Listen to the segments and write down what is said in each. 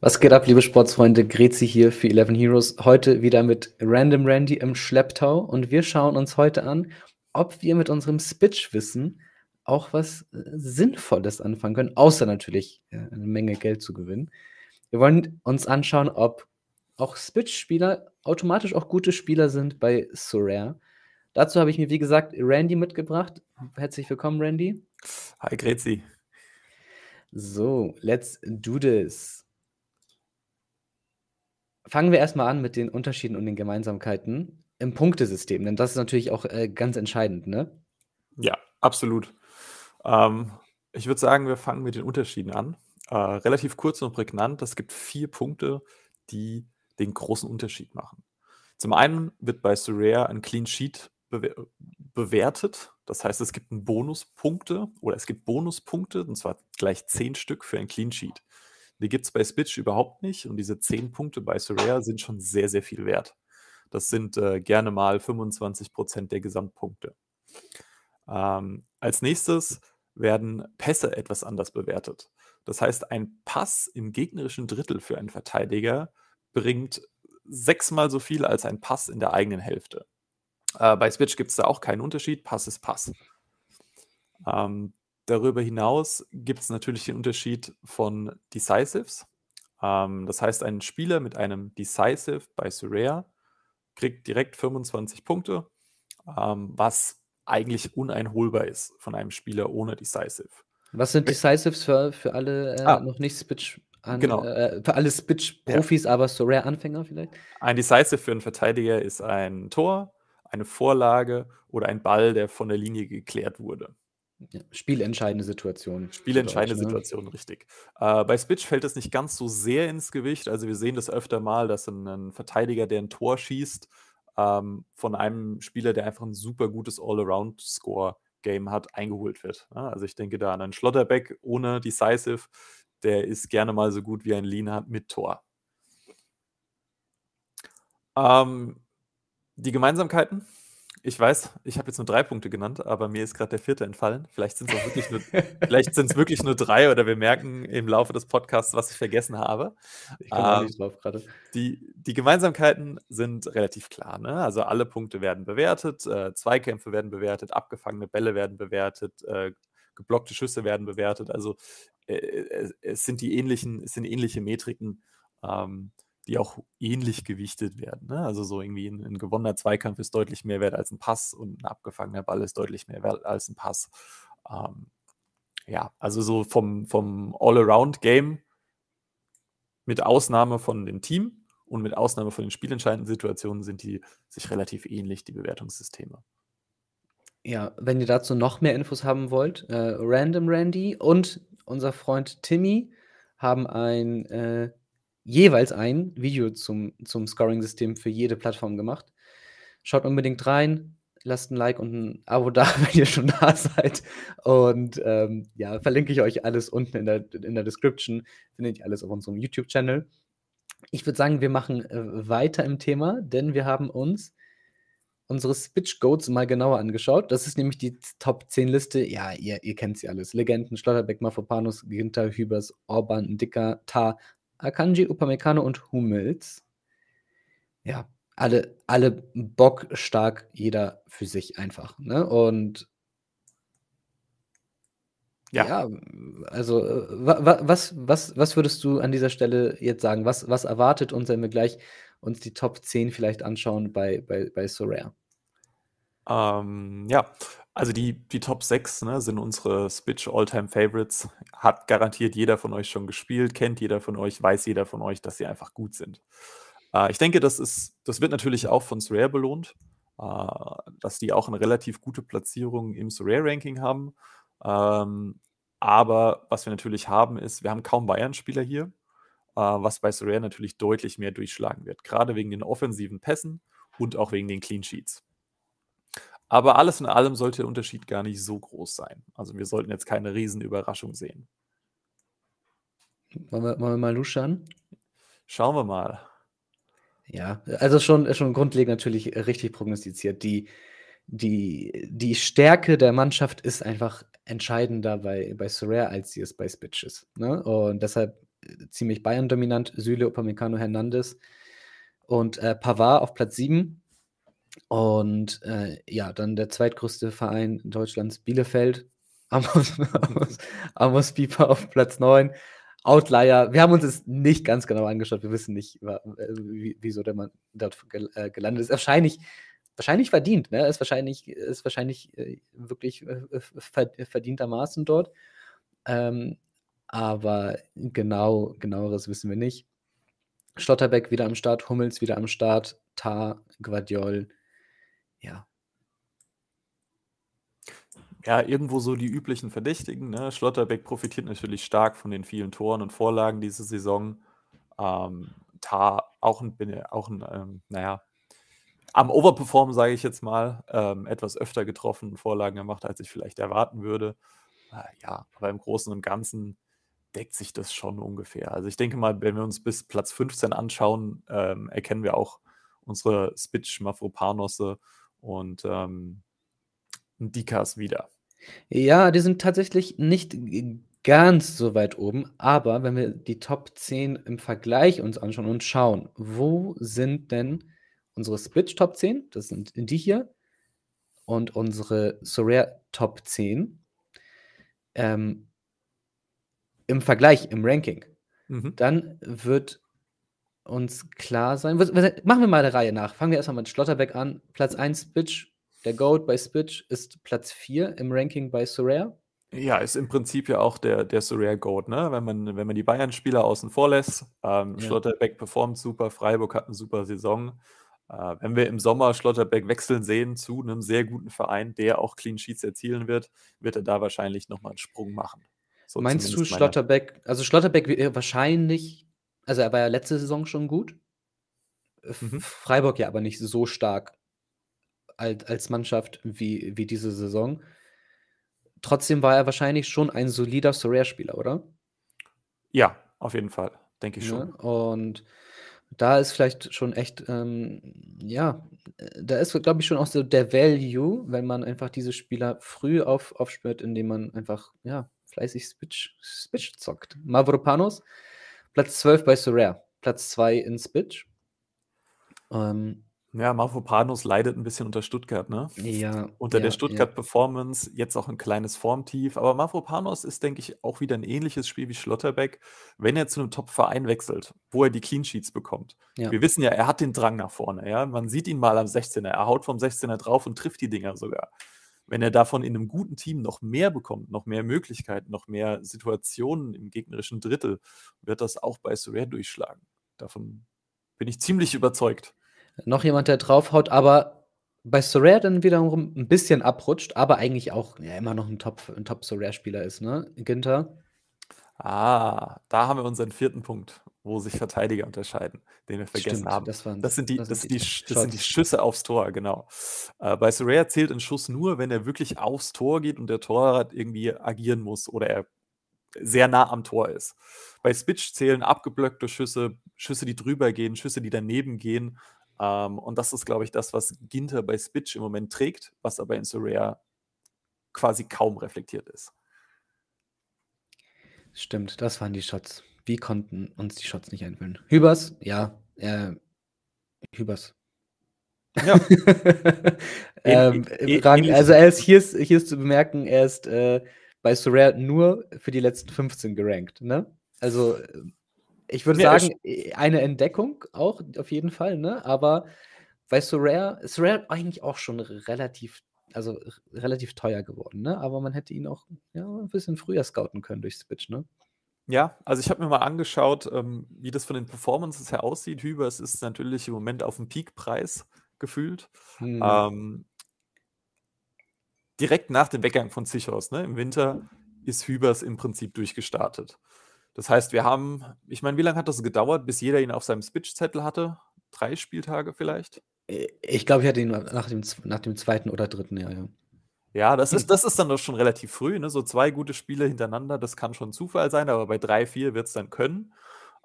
Was geht ab, liebe Sportsfreunde? Grezi hier für 11 Heroes. Heute wieder mit Random Randy im Schlepptau und wir schauen uns heute an, ob wir mit unserem Spitch-Wissen auch was äh, Sinnvolles anfangen können, außer natürlich äh, eine Menge Geld zu gewinnen. Wir wollen uns anschauen, ob auch Spitch-Spieler automatisch auch gute Spieler sind bei Sorare. Dazu habe ich mir, wie gesagt, Randy mitgebracht. Herzlich willkommen, Randy. Hi, Grezi. So, let's do this. Fangen wir erstmal an mit den Unterschieden und den Gemeinsamkeiten im Punktesystem, denn das ist natürlich auch äh, ganz entscheidend, ne? Ja, absolut. Ähm, ich würde sagen, wir fangen mit den Unterschieden an. Äh, relativ kurz und prägnant. Es gibt vier Punkte, die den großen Unterschied machen. Zum einen wird bei Surare ein Clean Sheet bewer bewertet. Das heißt, es gibt Bonuspunkte oder es gibt Bonuspunkte, und zwar gleich zehn Stück für ein Clean Sheet. Die gibt es bei Spitch überhaupt nicht und diese 10 Punkte bei Sorare sind schon sehr, sehr viel wert. Das sind äh, gerne mal 25% der Gesamtpunkte. Ähm, als nächstes werden Pässe etwas anders bewertet. Das heißt, ein Pass im gegnerischen Drittel für einen Verteidiger bringt sechsmal so viel als ein Pass in der eigenen Hälfte. Äh, bei Switch gibt es da auch keinen Unterschied. Pass ist Pass. Ähm, Darüber hinaus gibt es natürlich den Unterschied von Decisives. Ähm, das heißt, ein Spieler mit einem Decisive bei Surare kriegt direkt 25 Punkte, ähm, was eigentlich uneinholbar ist von einem Spieler ohne Decisive. Was sind Decisives für, für alle äh, ah, noch nicht Spitch an, genau. Äh, für alle Spitch-Profis, ja. aber Surare-Anfänger vielleicht? Ein Decisive für einen Verteidiger ist ein Tor, eine Vorlage oder ein Ball, der von der Linie geklärt wurde. Ja, spielentscheidende Situation. Spielentscheidende ne? Situation, richtig. Äh, bei Spitch fällt es nicht ganz so sehr ins Gewicht. Also wir sehen das öfter mal, dass ein, ein Verteidiger, der ein Tor schießt, ähm, von einem Spieler, der einfach ein super gutes All-Around-Score-Game hat, eingeholt wird. Ja, also ich denke da an einen Schlotterbeck ohne Decisive, der ist gerne mal so gut wie ein Lienhardt mit Tor. Ähm, die Gemeinsamkeiten ich weiß, ich habe jetzt nur drei Punkte genannt, aber mir ist gerade der vierte entfallen. Vielleicht sind es wirklich nur, vielleicht wirklich nur drei oder wir merken im Laufe des Podcasts, was ich vergessen habe. Ich komme ähm, nicht drauf gerade. Die, die Gemeinsamkeiten sind relativ klar. Ne? Also alle Punkte werden bewertet, äh, Zweikämpfe werden bewertet, abgefangene Bälle werden bewertet, äh, geblockte Schüsse werden bewertet. Also äh, äh es sind die ähnlichen, es sind ähnliche Metriken. Ähm, die auch ähnlich gewichtet werden. Ne? Also so irgendwie ein, ein, gewonnener Zweikampf ist deutlich mehr wert als ein Pass und ein abgefangener Ball ist deutlich mehr wert als ein Pass. Ähm, ja, also so vom, vom All-Around-Game mit Ausnahme von dem Team und mit Ausnahme von den spielentscheidenden Situationen sind die sich relativ ähnlich, die Bewertungssysteme. Ja, wenn ihr dazu noch mehr Infos haben wollt, äh, Random Randy und unser Freund Timmy haben ein äh, jeweils ein Video zum, zum Scoring-System für jede Plattform gemacht. Schaut unbedingt rein, lasst ein Like und ein Abo da, wenn ihr schon da seid. Und ähm, ja, verlinke ich euch alles unten in der, in der Description. Findet ihr alles auf unserem YouTube-Channel. Ich würde sagen, wir machen äh, weiter im Thema, denn wir haben uns unsere Spitch Goats mal genauer angeschaut. Das ist nämlich die Top 10 Liste. Ja, ihr, ihr kennt sie alles. Legenden, Schlotterbeck, Mafopanus, Ginter, Hübers, Orban, Dicker, Tar, Akanji, Upamecano und Hummels. Ja, alle, alle bockstark, jeder für sich einfach. Ne? Und ja. ja, also wa, was, was, was würdest du an dieser Stelle jetzt sagen? Was, was erwartet uns, wenn wir gleich uns die Top 10 vielleicht anschauen bei, bei, bei Sorare? Ähm, ja, also die, die Top 6 ne, sind unsere Spitch All-Time Favorites. Hat garantiert jeder von euch schon gespielt, kennt jeder von euch, weiß jeder von euch, dass sie einfach gut sind. Äh, ich denke, das, ist, das wird natürlich auch von Surare belohnt, äh, dass die auch eine relativ gute Platzierung im Surare-Ranking haben. Ähm, aber was wir natürlich haben, ist, wir haben kaum Bayern-Spieler hier, äh, was bei Surare natürlich deutlich mehr durchschlagen wird. Gerade wegen den offensiven Pässen und auch wegen den Clean Sheets. Aber alles in allem sollte der Unterschied gar nicht so groß sein. Also wir sollten jetzt keine Riesenüberraschung sehen. Wollen wir, wollen wir mal luschern? Schauen wir mal. Ja, also schon, schon grundlegend natürlich richtig prognostiziert. Die, die, die Stärke der Mannschaft ist einfach entscheidender bei, bei Sorare, als sie es bei Spitch ist. Ne? Und deshalb ziemlich Bayern-dominant, Süle, Upamecano, Hernandez und äh, Pavard auf Platz 7. Und äh, ja, dann der zweitgrößte Verein Deutschlands, Bielefeld. Amos, Amos, Amos Pieper auf Platz 9. Outlier. Wir haben uns das nicht ganz genau angeschaut. Wir wissen nicht, wieso der Mann dort äh, gelandet ist. Wahrscheinlich, wahrscheinlich verdient. Ne? Ist wahrscheinlich, ist wahrscheinlich äh, wirklich äh, verdientermaßen dort. Ähm, aber genau, genaueres wissen wir nicht. Schlotterbeck wieder am Start, Hummels wieder am Start, Tar, Guardiol. Ja. Ja, irgendwo so die üblichen Verdächtigen. Ne? Schlotterbeck profitiert natürlich stark von den vielen Toren und Vorlagen diese Saison. Ähm, Tar auch ein, auch ein ähm, naja, am Overperformen, sage ich jetzt mal, ähm, etwas öfter getroffen und Vorlagen gemacht, als ich vielleicht erwarten würde. Äh, ja, aber im Großen und Ganzen deckt sich das schon ungefähr. Also ich denke mal, wenn wir uns bis Platz 15 anschauen, ähm, erkennen wir auch unsere Spitch Mafropanosse und ähm, Dikas wieder. Ja, die sind tatsächlich nicht ganz so weit oben, aber wenn wir die Top 10 im Vergleich uns anschauen und schauen, wo sind denn unsere Spitch Top 10, das sind die hier, und unsere Sorare Top 10, ähm, im Vergleich, im Ranking, mhm. dann wird uns klar sein. Was, was, machen wir mal der Reihe nach. Fangen wir erstmal mit Schlotterbeck an. Platz 1 Spitch. Der Goat bei Spitch ist Platz 4 im Ranking bei Sorare. Ja, ist im Prinzip ja auch der, der Sorare Goat, ne? Wenn man, wenn man die Bayern-Spieler außen vor lässt. Ähm, ja. Schlotterbeck performt super, Freiburg hat eine super Saison. Äh, wenn wir im Sommer Schlotterbeck wechseln sehen zu einem sehr guten Verein, der auch Clean Sheets erzielen wird, wird er da wahrscheinlich nochmal einen Sprung machen. So Meinst du Schlotterbeck, also Schlotterbeck wahrscheinlich, also er war ja letzte Saison schon gut. Mhm. Freiburg ja aber nicht so stark als, als Mannschaft wie, wie diese Saison. Trotzdem war er wahrscheinlich schon ein solider Sorare-Spieler, oder? Ja, auf jeden Fall, denke ich ja, schon. Und da ist vielleicht schon echt, ähm, ja, da ist, glaube ich, schon auch so der Value, wenn man einfach diese Spieler früh auf, aufspürt, indem man einfach, ja, fleißig Spitch, Spitch zockt. Mavropanos, Platz 12 bei Sorare, Platz 2 in Spitch. Ähm, ja, Mavropanos leidet ein bisschen unter Stuttgart, ne? Ja. Unter ja, der Stuttgart-Performance, jetzt auch ein kleines Formtief. Aber Mavropanos ist, denke ich, auch wieder ein ähnliches Spiel wie Schlotterbeck, wenn er zu einem Top-Verein wechselt, wo er die Clean Sheets bekommt. Ja. Wir wissen ja, er hat den Drang nach vorne, ja. Man sieht ihn mal am 16er, er haut vom 16er drauf und trifft die Dinger sogar wenn er davon in einem guten Team noch mehr bekommt, noch mehr Möglichkeiten, noch mehr Situationen im gegnerischen Drittel, wird das auch bei Surrey durchschlagen. Davon bin ich ziemlich überzeugt. Noch jemand, der draufhaut, aber bei Sorare dann wiederum ein bisschen abrutscht, aber eigentlich auch ja, immer noch ein Top, ein Top Sorare-Spieler ist, ne? Ginter. Ah, da haben wir unseren vierten Punkt, wo sich Verteidiger unterscheiden, den wir vergessen Stimmt, haben. Das, waren, das, sind die, das, das sind die, das sind die Schüsse aufs Tor, genau. Äh, bei Soraya zählt ein Schuss nur, wenn er wirklich aufs Tor geht und der Torwart irgendwie agieren muss oder er sehr nah am Tor ist. Bei Spitch zählen abgeblockte Schüsse, Schüsse, die drüber gehen, Schüsse, die daneben gehen. Ähm, und das ist, glaube ich, das, was Ginter bei Spitch im Moment trägt, was aber in Soraya quasi kaum reflektiert ist. Stimmt, das waren die Shots. Wie konnten uns die Shots nicht einfüllen? Hübers, ja, äh, Hübers. Ja. ähm, e also er ist hier, ist hier ist zu bemerken, er ist äh, bei Sorare nur für die letzten 15 gerankt. Ne? Also ich würde ja, sagen, eine Entdeckung auch auf jeden Fall, ne? Aber bei Sorare, Sorare eigentlich auch schon relativ also relativ teuer geworden, ne? Aber man hätte ihn auch ja, ein bisschen früher scouten können durch Switch, ne? Ja, also ich habe mir mal angeschaut, ähm, wie das von den Performances her aussieht. Hübers ist natürlich im Moment auf dem Peakpreis gefühlt. Mhm. Ähm, direkt nach dem Weggang von Zichos, ne, im Winter, ist Hübers im Prinzip durchgestartet. Das heißt, wir haben, ich meine, wie lange hat das gedauert, bis jeder ihn auf seinem Switch-Zettel hatte? Drei Spieltage vielleicht? Äh, ich glaube, ich hatte ihn nach dem, nach dem zweiten oder dritten Jahr, ja. Ja, das ist, das ist dann doch schon relativ früh, ne? So zwei gute Spiele hintereinander, das kann schon Zufall sein, aber bei drei, vier wird es dann können.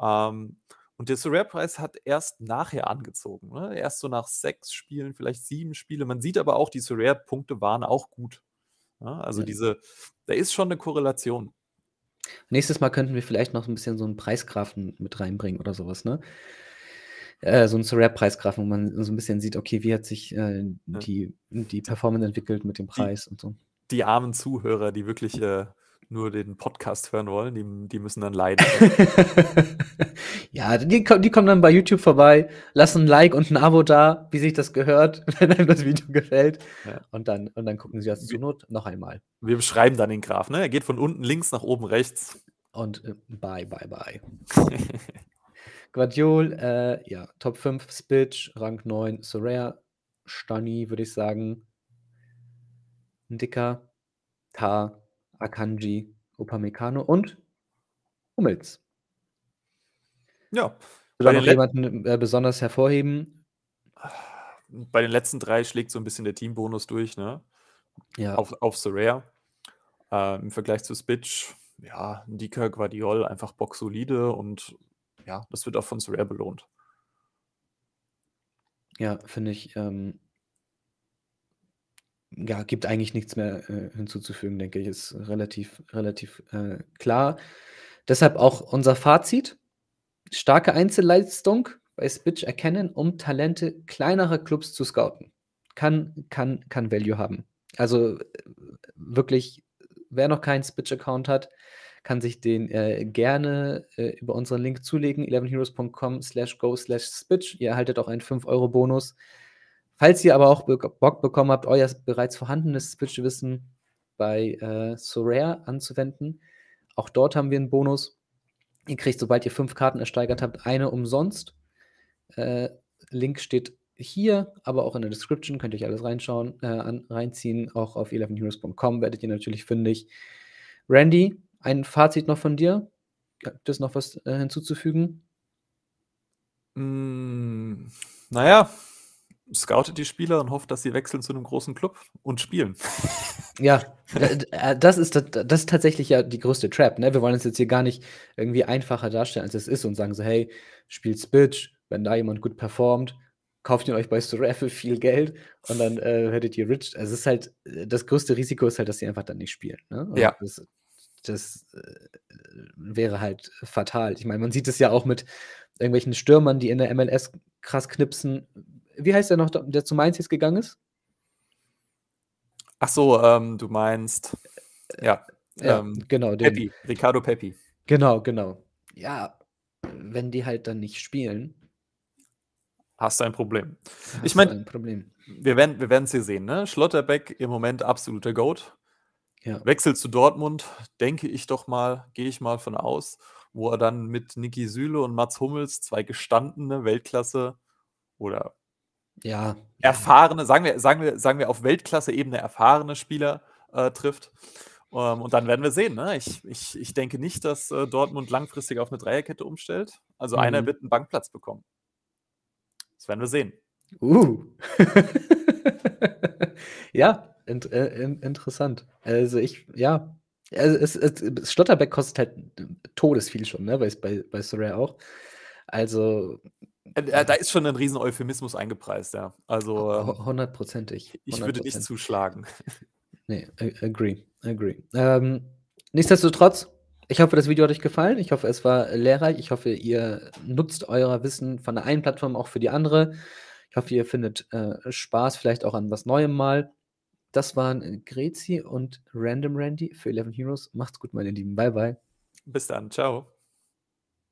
Ähm, und der Surare-Preis hat erst nachher angezogen. Ne? Erst so nach sechs Spielen, vielleicht sieben Spiele. Man sieht aber auch, die Surare-Punkte waren auch gut. Ja? Also ja. diese, da ist schon eine Korrelation. Nächstes Mal könnten wir vielleicht noch 'n bisschen so 'n Preisgrafen mit reinbringen oder so was, ne? Äh, so 'n Sorare-Preisgrafen, wo man so 'n bisschen sieht, okay, wie hat sich, äh, die die Performance entwickelt mit dem Die Preis und so. die armen Zuhörer, die wirklich, äh, nur den Podcast hören wollen, die die müssen dann leiden. Ja, die die kommen dann bei YouTube vorbei, lassen 'n Like und 'n Abo da, wie sich das gehört, wenn einem das Video gefällt. Ja. Und dann und dann gucken sie das zur Not noch einmal. wir beschreiben dann den Graph, ne? Er geht von unten links nach oben rechts. Und, äh, bye, bye, bye. Gvardiol, äh, ja, Top 5 Spitch, Rang 9 Sorare, Stani, würde ich sagen. Ndicka, Tah, Akanji, Upamecano und Hummels. Ja, den noch jemanden, äh, besonders hervorheben? bei den letzten 3 schlägt so 'n bisschen der Teambonus durch, ne? Ja. Auf auf Sorare. Ähm, im Vergleich zu Spitch, ja, Ndicka, Gvardiol einfach bocksolide und ja, das wird auch von Sorare belohnt. Ja, finde ich, ähm ja, gibt eigentlich nichts mehr, äh, hinzuzufügen, denke ich. Ist relativ relativ, äh, klar. Deshalb auch unser Fazit: Starke Einzelleistung bei Spitch erkennen, um Talente kleinerer Clubs zu scouten. Kann kann kann Value haben. Also, äh, wirklich, wer noch keinen Spitch-Account hat, kann sich den, äh, gerne, äh, über unseren Link zulegen, elevenheroes.com/go/spitch. Ihr erhaltet auch einen 5 € Bonus. Falls ihr aber auch Bock bekommen habt, euer bereits vorhandenes Spitch-Wissen bei, äh, Sorare anzuwenden, auch dort haben wir 'n Bonus. Ihr kriegt, sobald ihr 5 Karten ersteigert habt, eine umsonst. Äh, Link steht hier, aber auch in der Description, könnt ihr euch alles reinschauen äh, an reinziehen. Auch auf elevenheroes.com werdet ihr natürlich fündig. Randy, ein Fazit noch von dir? Gibt es noch was, äh, hinzuzufügen? Hm, na ja, scoutet die Spieler und hofft, dass sie wechseln zu 'nem großen Club und spielen. Ja, äh, das ist das ist tatsächlich ja die größte Trap, ne? Wir wollen es jetzt hier gar nicht irgendwie einfacher darstellen, als es ist und sagen so: „Hey, spielt Spitch, wenn da jemand gut performt, kauft ihn euch bei Sorare für viel Geld und dann, äh, werdet ihr rich.“ Also, es ist halt äh, das größte Risiko ist halt, dass sie einfach dann nicht spielen, ne? Ja. das das, äh, wäre halt fatal. Ich meine, man sieht es ja auch mit irgendwelchen Stürmern, die in der MLS krass knipsen. Wie heißt der noch, der zu Mainz jetzt gegangen ist? Ach so, ähm, du meinst ja, Ja, ähm, genau, den. Pepi, Ricardo Pepi. Genau, genau. Ja, wenn die halt dann nicht spielen Hast du ein Problem. hast Ich meine wir werden wir werden's hier sehen, ne? Schlotterbeck im Moment absoluter Goat. Ja. Wechselt zu Dortmund, denke ich doch mal gehe ich mal von aus, wo er dann mit Niki Süle und Mats Hummels 2 gestandene Weltklasse oder Ja, erfahrene, sagen wir sagen wir sagen wir auf Weltklasse-Ebene erfahrene Spieler, äh, trifft. Ähm, und dann werden wir sehen, ne? Ich ich ich denke nicht, dass, äh, Dortmund langfristig auf 'ne Dreierkette umstellt. Also, einer Mhm. wird 'n Bankplatz bekommen. Das werden wir sehen. Uh. Ja, int äh, in interessant. Also, ich ja, also, es es Schlotterbeck kostet halt todesviel schon, ne, bei bei bei Sorare auch. Also Äh, äh, da ist schon 'nen riesen Euphemismus eingepreist, ja. Also, ähm hundertprozentig, ich würde nicht 100%. zuschlagen. Ne, a agree, agree. Ähm, nichtsdestotrotz, ich hoffe, das Video hat euch gefallen. Ich hoffe, es war lehrreich. Ich hoffe, ihr nutzt euer Wissen von der einen Plattform auch für die andere. Ich hoffe, ihr findet, äh, Spaß vielleicht auch an was Neuem mal. Das waren Grezi und Random Randy für Eleven Heroes. Macht's gut, meine Lieben. Bye, bye. Bis dann. Tschau.